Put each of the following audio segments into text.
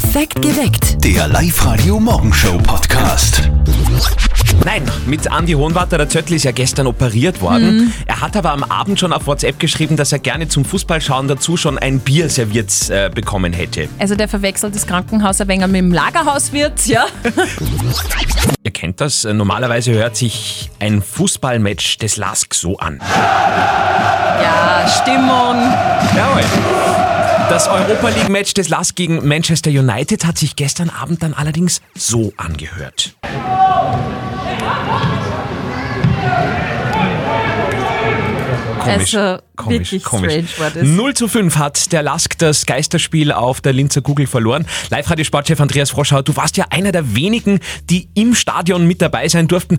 Perfekt geweckt. Der Live-Radio-Morgenshow-Podcast. Nein, mit Andy Hohenwarter, der Zöttl ist ja gestern operiert worden. Er hat aber am Abend schon auf WhatsApp geschrieben, dass er gerne zum Fußballschauen dazu schon ein Bier serviert äh, bekommen hätte. Also der verwechselt das Krankenhaus ein wenig mit dem Lagerhauswirt, ja. Ihr kennt das, normalerweise hört sich ein Fußballmatch des LASK so an. Ja, Stimmung. Jawohl. Das Europa League Match des LASK gegen Manchester United hat sich gestern Abend dann allerdings so angehört. Komisch, Also komisch, wirklich komisch. strange war das. 0 zu 5 hat der LASK das Geisterspiel auf der Linzer Google verloren. Live-Radio-Sportchef Andreas Froschauer, du warst ja einer der wenigen, die im Stadion mit dabei sein durften.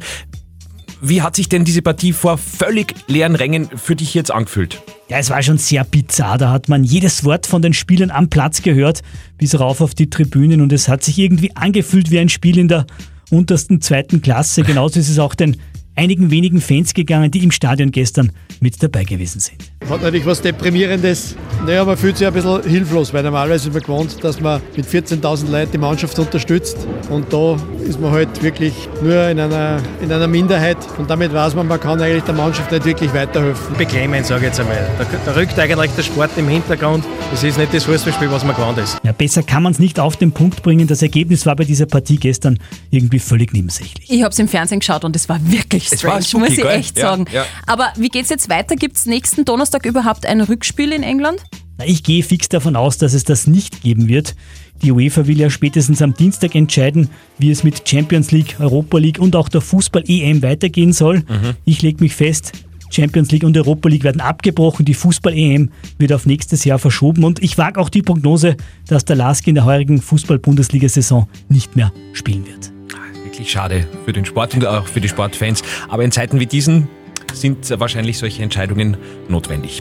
Wie hat sich denn diese Partie vor völlig leeren Rängen für dich jetzt angefühlt? Ja, es war schon sehr bizarr. Da hat man jedes Wort von den Spielern am Platz gehört, bis rauf auf die Tribünen. Und es hat sich irgendwie angefühlt wie ein Spiel in der untersten zweiten Klasse. Genauso ist es auch den einigen wenigen Fans gegangen, die im Stadion gestern mit dabei gewesen sind. Hat natürlich was Deprimierendes. Naja, man fühlt sich ein bisschen hilflos, weil normalerweise ist man gewohnt, dass man mit 14.000 Leuten die Mannschaft unterstützt. Und da ist man halt wirklich nur in einer, in einer Minderheit. Und damit weiß man, man kann eigentlich der Mannschaft nicht wirklich weiterhelfen. beklemmend, sage ich jetzt einmal. Da, da rückt eigentlich der Sport im Hintergrund. Es ist nicht das Fußballspiel, was man gewohnt ist. Ja, besser kann man es nicht auf den Punkt bringen. Das Ergebnis war bei dieser Partie gestern irgendwie völlig nebensächlich. Ich habe es im Fernsehen geschaut und es war wirklich strange, spooky, muss ich gell? echt Ja, sagen. ja. Aber wie geht's jetzt weiter? Gibt's nächsten Donnerstag überhaupt ein Rückspiel in England? Na, Ich gehe fix davon aus, dass es das nicht geben wird. Die UEFA will ja spätestens am Dienstag entscheiden, wie es mit Champions League, Europa League und auch der Fußball-EM weitergehen soll. Ich lege mich fest, Champions League und Europa League werden abgebrochen, die Fußball-EM wird auf nächstes Jahr verschoben und ich wage auch die Prognose, dass der Lask in der heurigen Fußball-Bundesliga-Saison nicht mehr spielen wird. Wirklich schade für den Sport und auch für die Sportfans. Aber in Zeiten wie diesen sind wahrscheinlich solche Entscheidungen notwendig.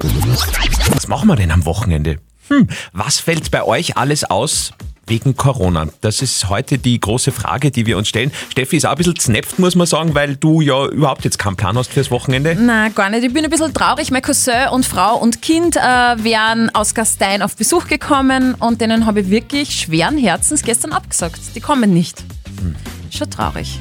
Was machen wir denn am Wochenende? Hm, was fällt bei euch alles aus wegen Corona? Das ist heute die große Frage, die wir uns stellen. Steffi ist auch ein bisschen znepft, muss man sagen, weil du ja überhaupt jetzt keinen Plan hast fürs Wochenende. Na, gar nicht. Ich bin ein bisschen traurig. Mein Cousin und Frau und Kind äh, wären aus Gastein auf Besuch gekommen und denen habe ich wirklich schweren Herzens gestern abgesagt. Die kommen nicht. Schon traurig.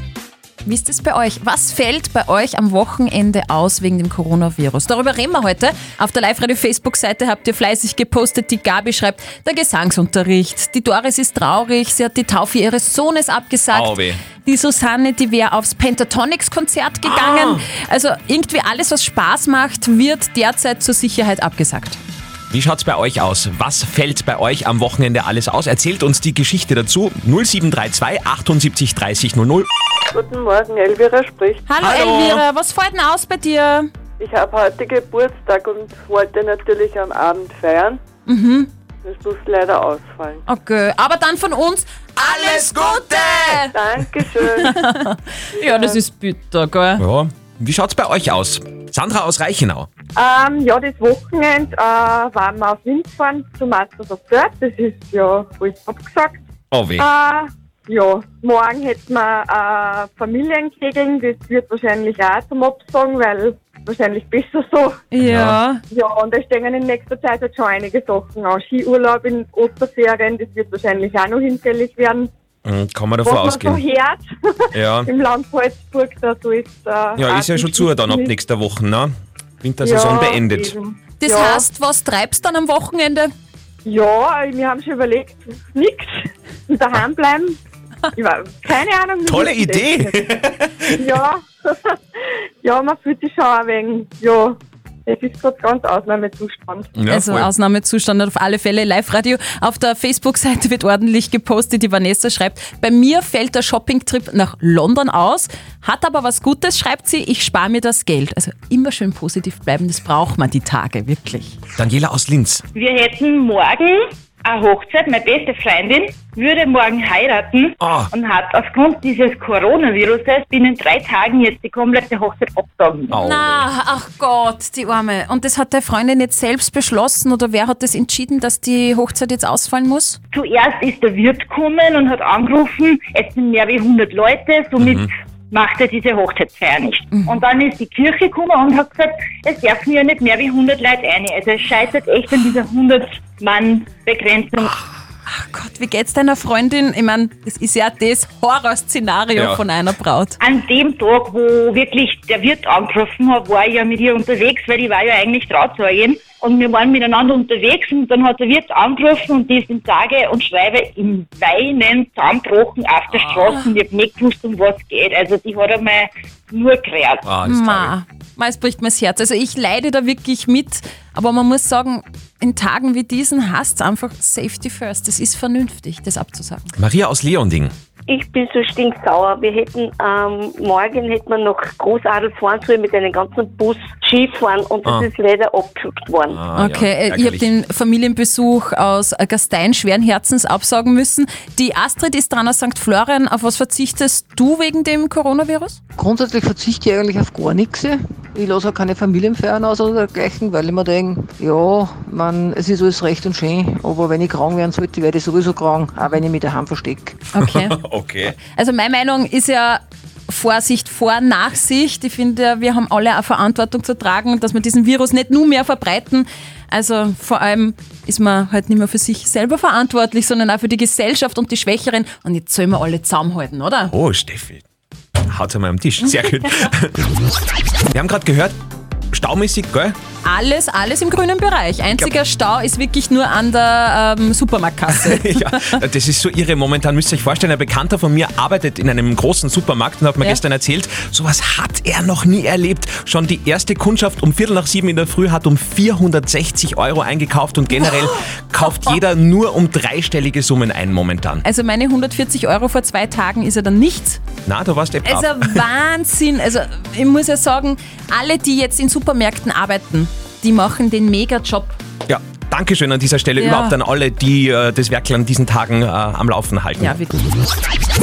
Wie ist es bei euch? Was fällt bei euch am Wochenende aus wegen dem Coronavirus? Darüber reden wir heute. Auf der Live-Radio-Facebook-Seite habt ihr fleißig gepostet. Die Gabi schreibt, der Gesangsunterricht. Die Doris ist traurig. Sie hat die Taufe ihres Sohnes abgesagt. Auweh. Die Susanne, die wäre aufs Pentatonics-Konzert gegangen. Also irgendwie alles, was Spaß macht, wird derzeit zur Sicherheit abgesagt. Wie schaut's bei euch aus? Was fällt bei euch am Wochenende alles aus? Erzählt uns die Geschichte dazu. 0732 78 30 00. Guten Morgen, Elvira spricht. Hallo, Hallo. Elvira, was fällt denn aus bei dir? Ich habe heute Geburtstag und wollte natürlich am Abend feiern. Mhm. Das muss leider ausfallen. Okay, aber dann von uns alles Gute! Dankeschön. Ja, das ist bitter, gell? Ja. Wie schaut's bei euch aus? Sandra aus Reichenau. Ähm, ja, das Wochenende äh, waren wir auf Wind gefahren zu Masters of Dirt. Das ist ja voll abgesagt. Oh weh. Äh, ja, morgen hätten wir äh, Familienkegeln. Das wird wahrscheinlich auch zum Absagen, weil wahrscheinlich besser so. Ja. Ja, und da stehen in nächster Zeit halt schon einige Sachen an. Skiurlaub in Osterferien, das wird wahrscheinlich auch noch hinfällig werden. Hm, Kann man davon Was man so ausgehen. hört Ja. im Land Salzburg, da so ist äh, Ja, ist ja schon zu dann ab nächster Woche, ne? Wintersaison Ja, beendet. eben. Das ja, heißt, was treibst du dann am Wochenende? Ja, wir haben schon überlegt, nix, daheim bleiben. Ich war, keine Ahnung. wie Tolle. Idee! Ja, ja, man fühlt sich schon ein wenig, ja, es ist gerade ganz Ausnahmezustand. Ja, also voll. Ausnahmezustand auf alle Fälle. Live-Radio auf der Facebook-Seite wird ordentlich gepostet. Die Vanessa schreibt, bei mir fällt der Shopping-Trip nach London aus, hat aber was Gutes, schreibt sie, ich spare mir das Geld. Also immer schön positiv bleiben, das braucht man die Tage, wirklich. Daniela aus Linz. Wir hätten morgen eine Hochzeit. Meine beste Freundin würde morgen heiraten Ah. und hat aufgrund dieses Coronaviruses binnen drei Tagen jetzt die komplette Hochzeit absagen. Au. Na, ach Gott, die Arme. Und das hat deine Freundin jetzt selbst beschlossen oder wer hat das entschieden, dass die Hochzeit jetzt ausfallen muss? Zuerst ist der Wirt gekommen und hat angerufen, es sind mehr wie 100 Leute, somit macht er diese Hochzeitsfeier nicht. Und dann ist die Kirche gekommen und hat gesagt, es dürfen ja nicht mehr wie 100 Leute rein. Also es scheitert echt an dieser 100-Mann-Begrenzung. Ach Gott, wie geht's deiner Freundin? Ich meine, das ist ja das Horrorszenario Ja. von einer Braut. An dem Tag, wo wirklich der Wirt angerufen hat, war ich ja mit ihr unterwegs, weil ich war ja eigentlich Trauzeugin. Und wir waren miteinander unterwegs und dann hat der Wirt angerufen und die ist im Sage und Schreibe im Weinen zusammengebrochen auf der Straße und ich hab nicht gewusst, um was geht. Also die hat einmal nur gerät. Ah, ist traurig. Ma, es bricht mir das Herz. Also ich leide da wirklich mit, aber man muss sagen, in Tagen wie diesen hast einfach Safety first. Das ist vernünftig, das abzusagen. Maria aus Leonding. Ich bin so stinksauer. Wir hätten ähm, morgen hätten wir noch Großadel fahren sollen mit einem ganzen Bus Skifahren und das Ah. ist leider abgesagt worden. Ah, Okay, ja, ich habe ärgerlich. den Familienbesuch aus äh, Gastein schweren Herzens absagen müssen. Die Astrid ist dran aus St. Florian. Auf was verzichtest du wegen dem Coronavirus? Grundsätzlich verzichte ich eigentlich auf gar nichts. Ich lasse auch keine Familienfeiern aus oder dergleichen, weil ich mir denke, ja, man, es ist alles recht und schön, aber wenn ich krank werden sollte, werde ich sowieso krank, auch wenn ich mich daheim verstecke. Okay. Okay. Also meine Meinung ist ja Vorsicht vor Nachsicht. Ich finde, wir haben alle eine Verantwortung zu tragen, dass wir diesen Virus nicht nur mehr verbreiten. Also vor allem ist man halt nicht mehr für sich selber verantwortlich, sondern auch für die Gesellschaft und die Schwächeren. Und jetzt sollen wir alle zusammenhalten, oder? Oh, Steffi. Haut einmal am Tisch. Sehr gut. Wir haben gerade gehört, staumäßig, gell? Alles, alles im grünen Bereich. Einziger Stau ist wirklich nur an der ähm, Supermarktkasse. ja, das ist so irre. Momentan müsst ihr euch vorstellen, ein Bekannter von mir arbeitet in einem großen Supermarkt und hat mir Ja. gestern erzählt, sowas hat er noch nie erlebt. Schon die erste Kundschaft um Viertel nach sieben in der Früh hat um 460 Euro eingekauft und generell kauft jeder nur um dreistellige Summen ein momentan. Also meine 140 Euro vor zwei Tagen ist ja dann nichts. Na, du warst eh brav. Also Wahnsinn. Also ich muss ja sagen, alle, die jetzt in Supermärkten arbeiten, die machen den Mega-Job. Ja, Dankeschön an dieser Stelle Ja. überhaupt an alle, die äh, das Werkel an diesen Tagen äh, am Laufen halten. Ja, wirklich.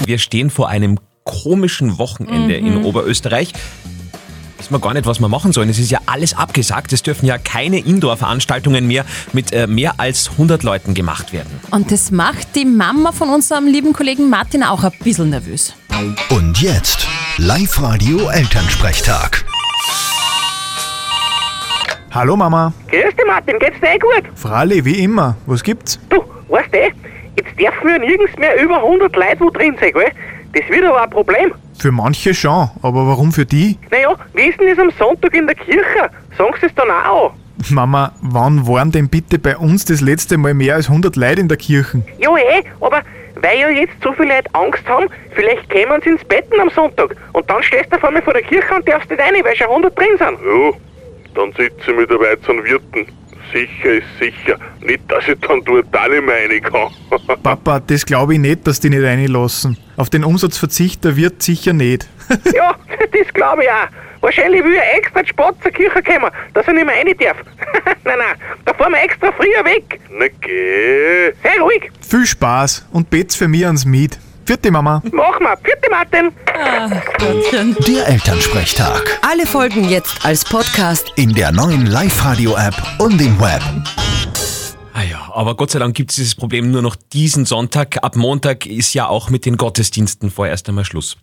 Wir stehen vor einem komischen Wochenende in Mhm. Oberösterreich. Wissen wir gar nicht, was wir machen sollen. Es ist ja alles abgesagt. Es dürfen ja keine Indoor-Veranstaltungen mehr mit äh, mehr als 100 Leuten gemacht werden. Und das macht die Mama von unserem lieben Kollegen Martin auch ein bisschen nervös. Und jetzt Live-Radio Elternsprechtag. Hallo Mama. Grüß dich Martin, geht's dir eh gut? Fralli, wie immer. Was gibt's? Du, weißt du, jetzt dürfen wir nirgends mehr über 100 Leute wo drin sein, gell? Das wird aber ein Problem. Für manche schon, aber warum für die? Naja, wie ist denn das am Sonntag in der Kirche? Sagen sie es dann auch an? Mama, wann waren denn bitte bei uns das letzte Mal mehr als 100 Leute in der Kirche? Ja eh, aber weil ja jetzt so viele Leute Angst haben, vielleicht kämen sie ins Betten am Sonntag und dann stehst du auf einmal vor der Kirche und darfst nicht rein, weil schon 100 drin sind. Ja, dann sitze ich mit der weiteren Wirten. Sicher ist sicher. Nicht, dass ich dann dort auch nicht mehr rein kann. Papa, das glaube ich nicht, dass die nicht reinlassen. Auf den Umsatzverzicht, der wird sicher nicht. ja, das glaube ich auch. Wahrscheinlich will er extra spät zur Kirche kommen, dass er nicht mehr rein darf. nein, nein, da fahren wir extra früher weg. Na geh. Sei ruhig, Viel Spaß und bet's für mich ans Miet. Vierte Mama. mach mal. Vierte Martin. Der Elternsprechtag. Alle Folgen jetzt als Podcast. In der neuen Live-Radio-App und im Web. Ah ja, aber Gott sei Dank gibt es dieses Problem nur noch diesen Sonntag. Ab Montag ist ja auch mit den Gottesdiensten vorerst einmal Schluss.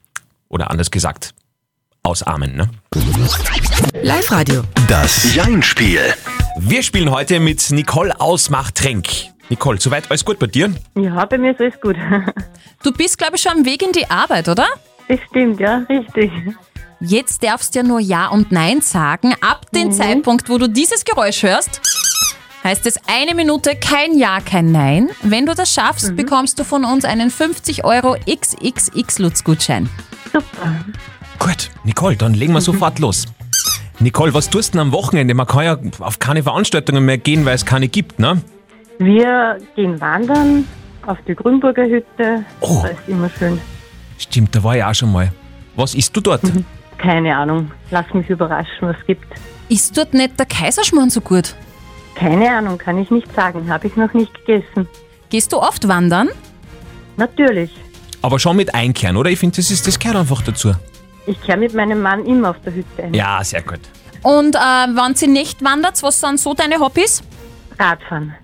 Oder anders gesagt, ausarmen, ne? Live-Radio. Das Jein-Spiel. Wir spielen heute mit Nicole aus Machtrenk. Nicole, soweit alles gut bei dir? Ja, bei mir ist alles gut. Du bist, glaube ich, schon am Weg in die Arbeit, oder? Das stimmt, ja, richtig. Jetzt darfst du ja nur Ja und Nein sagen. Ab dem Zeitpunkt, wo du dieses Geräusch hörst, heißt es eine Minute kein Ja, kein Nein. Wenn du das schaffst, bekommst du von uns einen 50 Euro XXX-Lutz-Gutschein. Gut, Nicole, dann legen wir sofort los. Nicole, was tust du denn am Wochenende? Man kann ja auf keine Veranstaltungen mehr gehen, weil es keine gibt, ne? Wir gehen wandern auf die Grünburger Hütte. Oh. Das ist immer schön. Stimmt, da war ich auch schon mal. Was isst du dort? Keine Ahnung. Lass mich überraschen, was es gibt. Ist dort nicht der Kaiserschmarrn so gut? Keine Ahnung, kann ich nicht sagen. Habe ich noch nicht gegessen. Gehst du oft wandern? Natürlich. Aber schon mit Einkehren, oder? Ich finde, das, ist- das gehört einfach dazu. Ich kehre mit meinem Mann immer auf der Hütte ein. Ja, sehr gut. Und äh, wenn sie nicht wandert, was sind so deine Hobbys? Radfahren.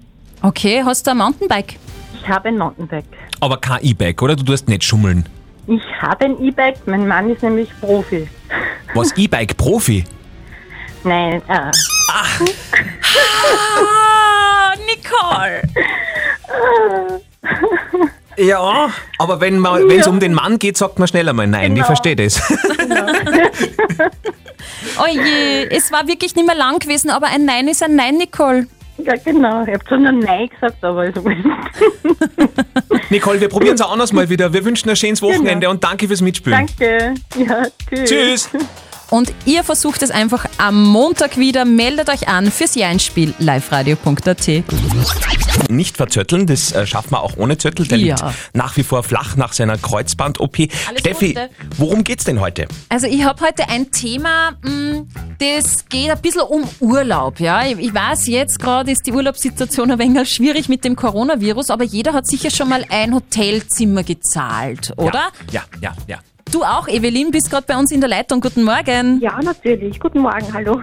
Okay, hast du ein Mountainbike? Ich habe ein Mountainbike. Aber kein E-Bike, oder? Du tust nicht schummeln. Ich habe ein E-Bike. Mein Mann ist nämlich Profi. Was, E-Bike-Profi? Nein, äh, Ah, Nicole! Ja, aber wenn es um den Mann geht, sagt man schneller mal nein. Ich Genau. verstehe das. Oh je, es war wirklich nicht mehr lang gewesen, aber ein Nein ist ein Nein, Nicole. Ja, genau. Ich habe zwar nur Nein gesagt, aber ist okay. Nicole, wir probieren es auch anders mal wieder. Wir wünschen ein schönes Wochenende und danke fürs Mitspielen. Danke. Ja, tschüss. Tschüss. Und ihr versucht es einfach am Montag wieder. Meldet euch an fürs Jeinspiel liveradio.at. Nicht verzötteln, das äh, schafft man auch ohne Zöttel. Der Ja. liegt nach wie vor flach nach seiner Kreuzband-OP. Steffi, Gute. worum geht's denn heute? Also ich habe heute ein Thema, mh, das geht ein bisschen um Urlaub. Ja? Ich, ich weiß, jetzt gerade ist die Urlaubssituation ein wenig schwierig mit dem Coronavirus, aber jeder hat sicher schon mal ein Hotelzimmer gezahlt, oder? Ja, ja, ja. Du auch, Evelyn, bist gerade bei uns in der Leitung. Guten Morgen. Ja, natürlich. Guten Morgen, hallo.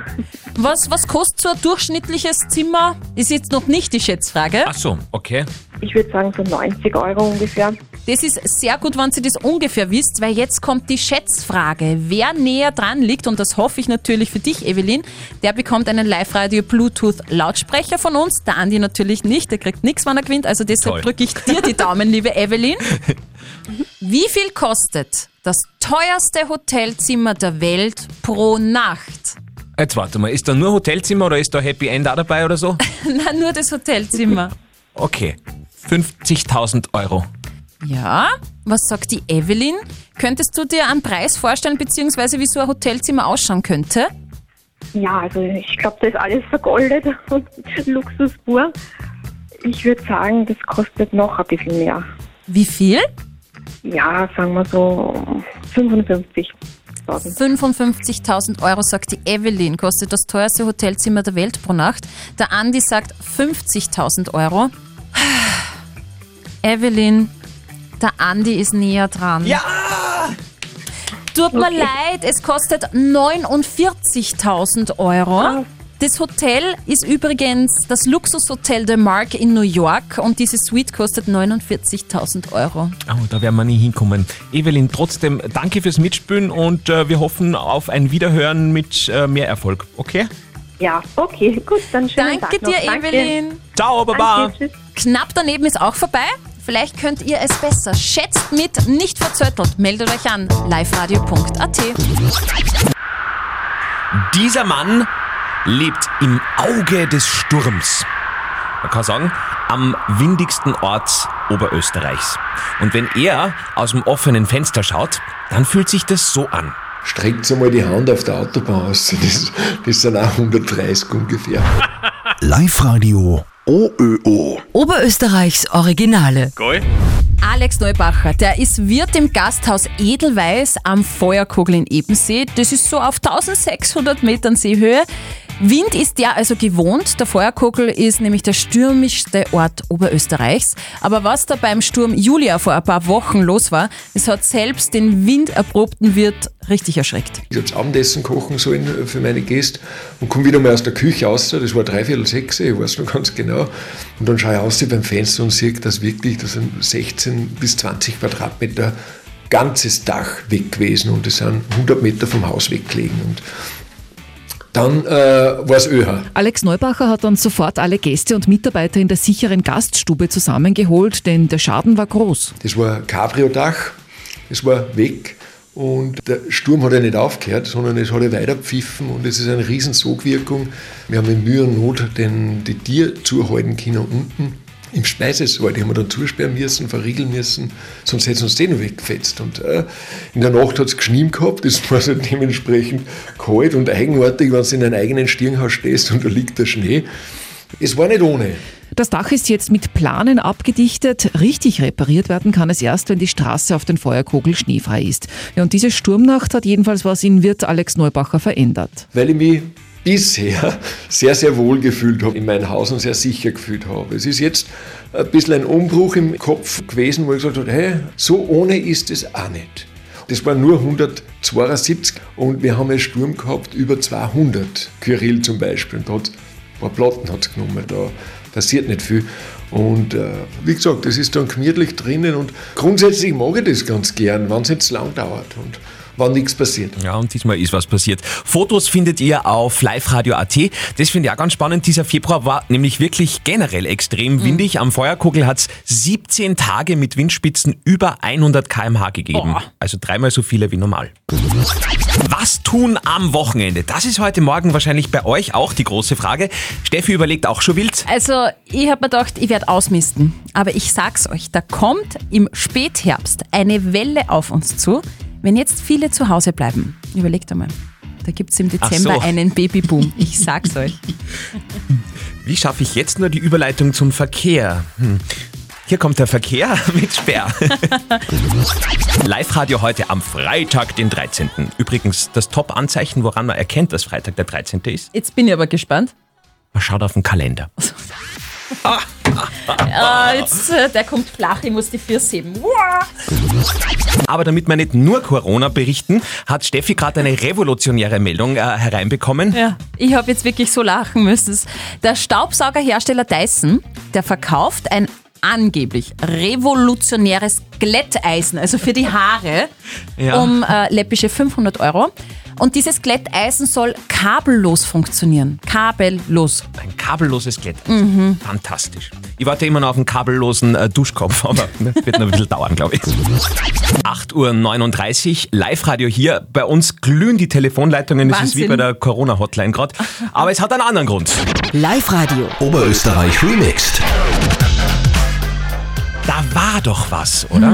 Was, was kostet so ein durchschnittliches Zimmer? Ist jetzt noch nicht die Schätzfrage. Ach so, okay. Ich würde sagen so 90 Euro ungefähr. Das ist sehr gut, wenn Sie das ungefähr wisst, weil jetzt kommt die Schätzfrage. Wer näher dran liegt, und das hoffe ich natürlich für dich, Evelyn, der bekommt einen Live-Radio-Bluetooth-Lautsprecher von uns. Der Andi natürlich nicht, der kriegt nichts, wenn er gewinnt. Also deshalb drücke ich dir die Daumen, liebe Evelyn. Wie viel kostet das teuerste Hotelzimmer der Welt pro Nacht? Jetzt warte mal, ist da nur Hotelzimmer oder ist da Happy End auch dabei oder so? Na, nur das Hotelzimmer. Okay, 50.000 Euro. Ja, was sagt die Evelyn? Könntest du dir einen Preis vorstellen, beziehungsweise wie so ein Hotelzimmer ausschauen könnte? Ja, also ich glaube, da ist alles vergoldet und Luxus pur. Ich würde sagen, das kostet noch ein bisschen mehr. Wie viel? Ja, sagen wir so 55.000. 55.000 Euro, sagt die Evelyn, kostet das teuerste Hotelzimmer der Welt pro Nacht. Der Andi sagt 50.000 Euro. Evelyn, der Andi ist näher dran. Ja! Tut mir leid, es kostet 49.000 Euro. Das Hotel ist übrigens das Luxushotel de Mark in New York und diese Suite kostet 49.000 Euro. Oh, da werden wir nie hinkommen. Evelyn, trotzdem danke fürs Mitspielen und äh, wir hoffen auf ein Wiederhören mit äh, mehr Erfolg. Okay? Ja, okay, gut, dann schönen Danke Tag noch. dir, Danke. Evelyn. Ciao, Baba. Danke. Knapp daneben ist auch vorbei. Vielleicht könnt ihr es besser. Schätzt mit, nicht verzöttelt. Meldet euch an. liveradio.at. Dieser Mann lebt im Auge des Sturms. Man kann sagen, am windigsten Ort Oberösterreichs. Und wenn er aus dem offenen Fenster schaut, dann fühlt sich das so an. Streckt einmal die Hand auf der Autobahn aus. Das, das sind auch 130 ungefähr. Live-Radio OÖO. Oberösterreichs Originale. Geil. Alex Neubacher, der ist Wirt im Gasthaus Edelweiß am Feuerkogel in Ebensee. Das ist so auf 1600 Metern Seehöhe. Wind ist der also gewohnt. Der Feuerkogel ist nämlich der stürmischste Ort Oberösterreichs. Aber was da beim Sturm Julia vor ein paar Wochen los war, es hat selbst den winderprobten Wirt richtig erschreckt. Ich habe Abendessen kochen sollen für meine Gäste und komme wieder mal aus der Küche raus. Das war dreiviertel sechs, ich weiß noch ganz genau. Und dann schaue ich aus beim Fenster und sehe, dass wirklich, das sind 16 bis 20 Quadratmeter ganzes Dach weg gewesen und das sind 100 Meter vom Haus weggelegen. Und dann äh, war es ÖH. Alex Neubacher hat dann sofort alle Gäste und Mitarbeiter in der sicheren Gaststube zusammengeholt, denn der Schaden war groß. Das war Cabrio-Dach, das war weg und der Sturm hat ja nicht aufgehört, sondern es hat ja weiterpfiffen und es ist eine riesen Sogwirkung. Wir haben in Mühe und Not den, die Tier zuhalten können unten im Speisesaal. Die haben wir dann zusperren müssen, verriegeln müssen, sonst hätten sie uns den noch weggefetzt. Und äh, in der Nacht hat es geschnien gehabt, das war so dementsprechend kalt und eigenartig, wenn du in einem eigenen Stirnhaus stehst und da liegt der Schnee. Es war nicht ohne. Das Dach ist jetzt mit Planen abgedichtet. Richtig repariert werden kann es erst, wenn die Straße auf den Feuerkogel schneefrei ist. Ja, und diese Sturmnacht hat jedenfalls was in Wirt Alex Neubacher verändert. weil ich mich bisher sehr, sehr wohl gefühlt habe in meinem Haus und sehr sicher gefühlt habe. Es ist jetzt ein bisschen ein Umbruch im Kopf gewesen, wo ich gesagt habe, hey, so ohne ist es auch nicht. Das waren nur 172 und wir haben einen Sturm gehabt über 200, Kyrill zum Beispiel. Und da hat ein paar Platten hat's genommen, da passiert nicht viel. Und äh, wie gesagt, das ist dann gemütlich drinnen und grundsätzlich mag ich das ganz gern, wenn es jetzt lang dauert. Und war nichts passiert. Ja, und diesmal ist was passiert. Fotos findet ihr auf liveradio.at. Das finde ich auch ganz spannend. Dieser Februar war nämlich wirklich generell extrem windig. Am Feuerkogel hat es 17 Tage mit Windspitzen über 100 km/h gegeben. Also dreimal so viele wie normal. Was tun am Wochenende? Das ist heute Morgen wahrscheinlich bei euch auch die große Frage. Steffi überlegt auch schon wild. Also, ich habe mir gedacht, ich werde ausmisten. Aber ich sag's euch, da kommt im Spätherbst eine Welle auf uns zu, wenn jetzt viele zu Hause bleiben. Überlegt einmal. Da gibt's im Ach Dezember so. einen Babyboom. Ich sag's euch. Wie schaffe ich jetzt nur die Überleitung zum Verkehr? Hm. Hier kommt der Verkehr mit Sperr. Live-Radio heute am Freitag, den 13. Übrigens das Top-Anzeichen, woran man erkennt, dass Freitag der 13. ist. Jetzt bin ich aber gespannt. Man schaut auf den Kalender. Ah, jetzt, äh, der kommt flach, ich muss die Füße heben. Aber damit wir nicht nur Corona berichten, hat Steffi gerade eine revolutionäre Meldung äh, hereinbekommen. Ja, ich habe jetzt wirklich so lachen müssen. Der Staubsaugerhersteller Dyson, der verkauft ein angeblich revolutionäres Glätteisen, also für die Haare, Ja. um äh, läppische 500 Euro. Und dieses Glätteisen soll kabellos funktionieren. Kabellos. Ein kabelloses Glätt. Mhm. Fantastisch. Ich warte immer noch auf einen kabellosen äh, Duschkopf, aber ne, wird noch ein bisschen dauern, glaube ich. 8.39 Uhr, Live-Radio hier. Bei uns glühen die Telefonleitungen. Es ist wie Wahnsinn. bei der Corona-Hotline gerade. Aber es hat einen anderen Grund. Live-Radio. Oberösterreich remixed. Da war doch was, oder?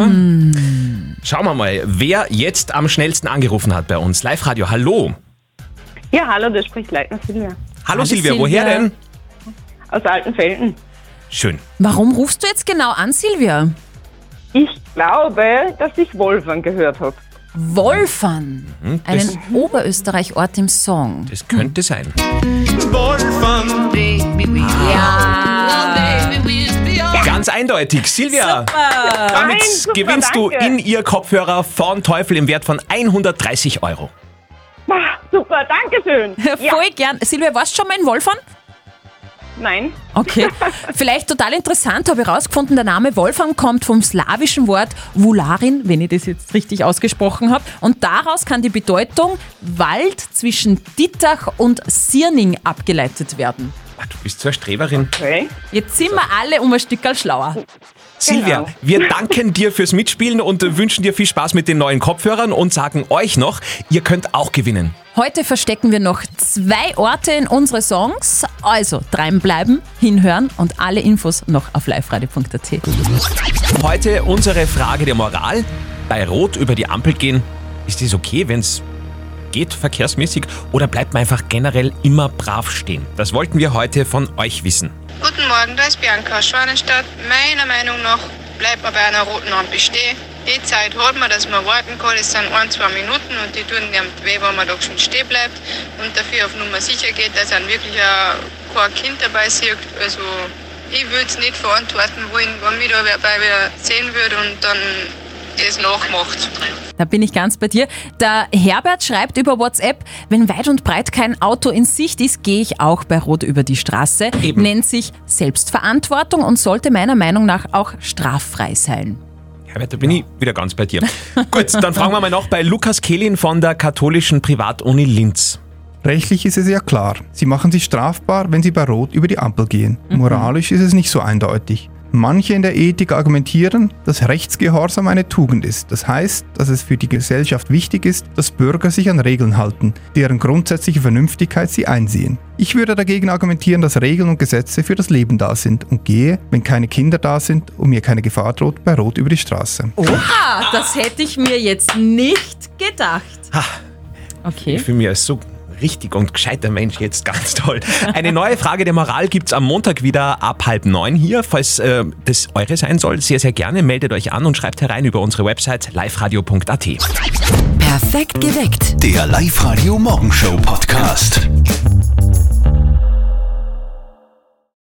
Schauen wir mal, wer jetzt am schnellsten angerufen hat bei uns. Live-Radio, hallo. Ja, hallo, da spricht Leitner Silvia. Hallo, Silvia, woher denn? Aus Altenfelden. Schön. Warum rufst du jetzt genau an, Silvia? Ich glaube, dass ich Wolfgang gehört habe. Wolfern. Mhm, das- Einen Oberösterreich-Ort im Song. Das könnte sein. Ganz eindeutig. Silvia, damit Nein, super, gewinnst du danke. in ihr Kopfhörer von Teufel im Wert von 130 Euro. Ah, super, danke schön. Voll gern. Silvia, warst du schon mal in Wolfern? Nein. Okay. Vielleicht total interessant, habe ich herausgefunden, der Name Wolfram kommt vom slawischen Wort Vularin, wenn ich das jetzt richtig ausgesprochen habe. Und daraus kann die Bedeutung Wald zwischen Dittach und Sierning abgeleitet werden. Ah, Du bist so eine Streberin. Jetzt sind wir alle um ein Stück schlauer. Silvia, Genau. wir danken dir fürs Mitspielen und wünschen dir viel Spaß mit den neuen Kopfhörern und sagen euch noch, ihr könnt auch gewinnen. Heute verstecken wir noch zwei Orte in unsere Songs. Also dranbleiben, hinhören und alle Infos noch auf liveradio.at. Heute unsere Frage der Moral. Bei Rot über die Ampel gehen, ist es okay, wenn es geht verkehrsmäßig oder bleibt man einfach generell immer brav stehen? Das wollten wir heute von euch wissen. Guten Morgen, da ist Bianca aus Schwanenstadt. Meiner Meinung nach bleibt man bei einer roten Ampel stehen. Die Zeit hat man, dass man warten kann. Es sind ein, zwei Minuten und die tun nicht weh, wenn man da schon stehen bleibt. Und dafür auf Nummer sicher geht, dass dann wirklich auch kein Kind dabei sieht. Also ich würde es nicht verantworten wollen, wenn mich da wer sehen würde und dann das nachmacht. Da bin ich ganz bei dir. Der Herbert schreibt über WhatsApp, wenn weit und breit kein Auto in Sicht ist, gehe ich auch bei Rot über die Straße. Nennt sich Selbstverantwortung und sollte meiner Meinung nach auch straffrei sein. Herbert, da bin ich wieder ganz bei dir. Gut, dann fragen wir mal noch bei Lukas Kehlin von der katholischen Privatuni Linz. Rechtlich ist es ja klar. Sie machen sich strafbar, wenn sie bei Rot über die Ampel gehen. Moralisch ist es nicht so eindeutig. Manche in der Ethik argumentieren, dass Rechtsgehorsam eine Tugend ist. Das heißt, dass es für die Gesellschaft wichtig ist, dass Bürger sich an Regeln halten, deren grundsätzliche Vernünftigkeit sie einsehen. Ich würde dagegen argumentieren, dass Regeln und Gesetze für das Leben da sind und gehe, wenn keine Kinder da sind und mir keine Gefahr droht, bei Rot über die Straße. Oha, das hätte ich mir jetzt nicht gedacht. Okay. Ich fühle mich als so richtig und gescheiter Mensch jetzt ganz toll. Eine neue Frage der Moral gibt's am Montag wieder ab halb neun hier. Falls äh, das eure sein soll, sehr, sehr gerne meldet euch an und schreibt herein über unsere Website liveradio.at. Perfekt geweckt. Der Live-Radio Morgenshow Podcast.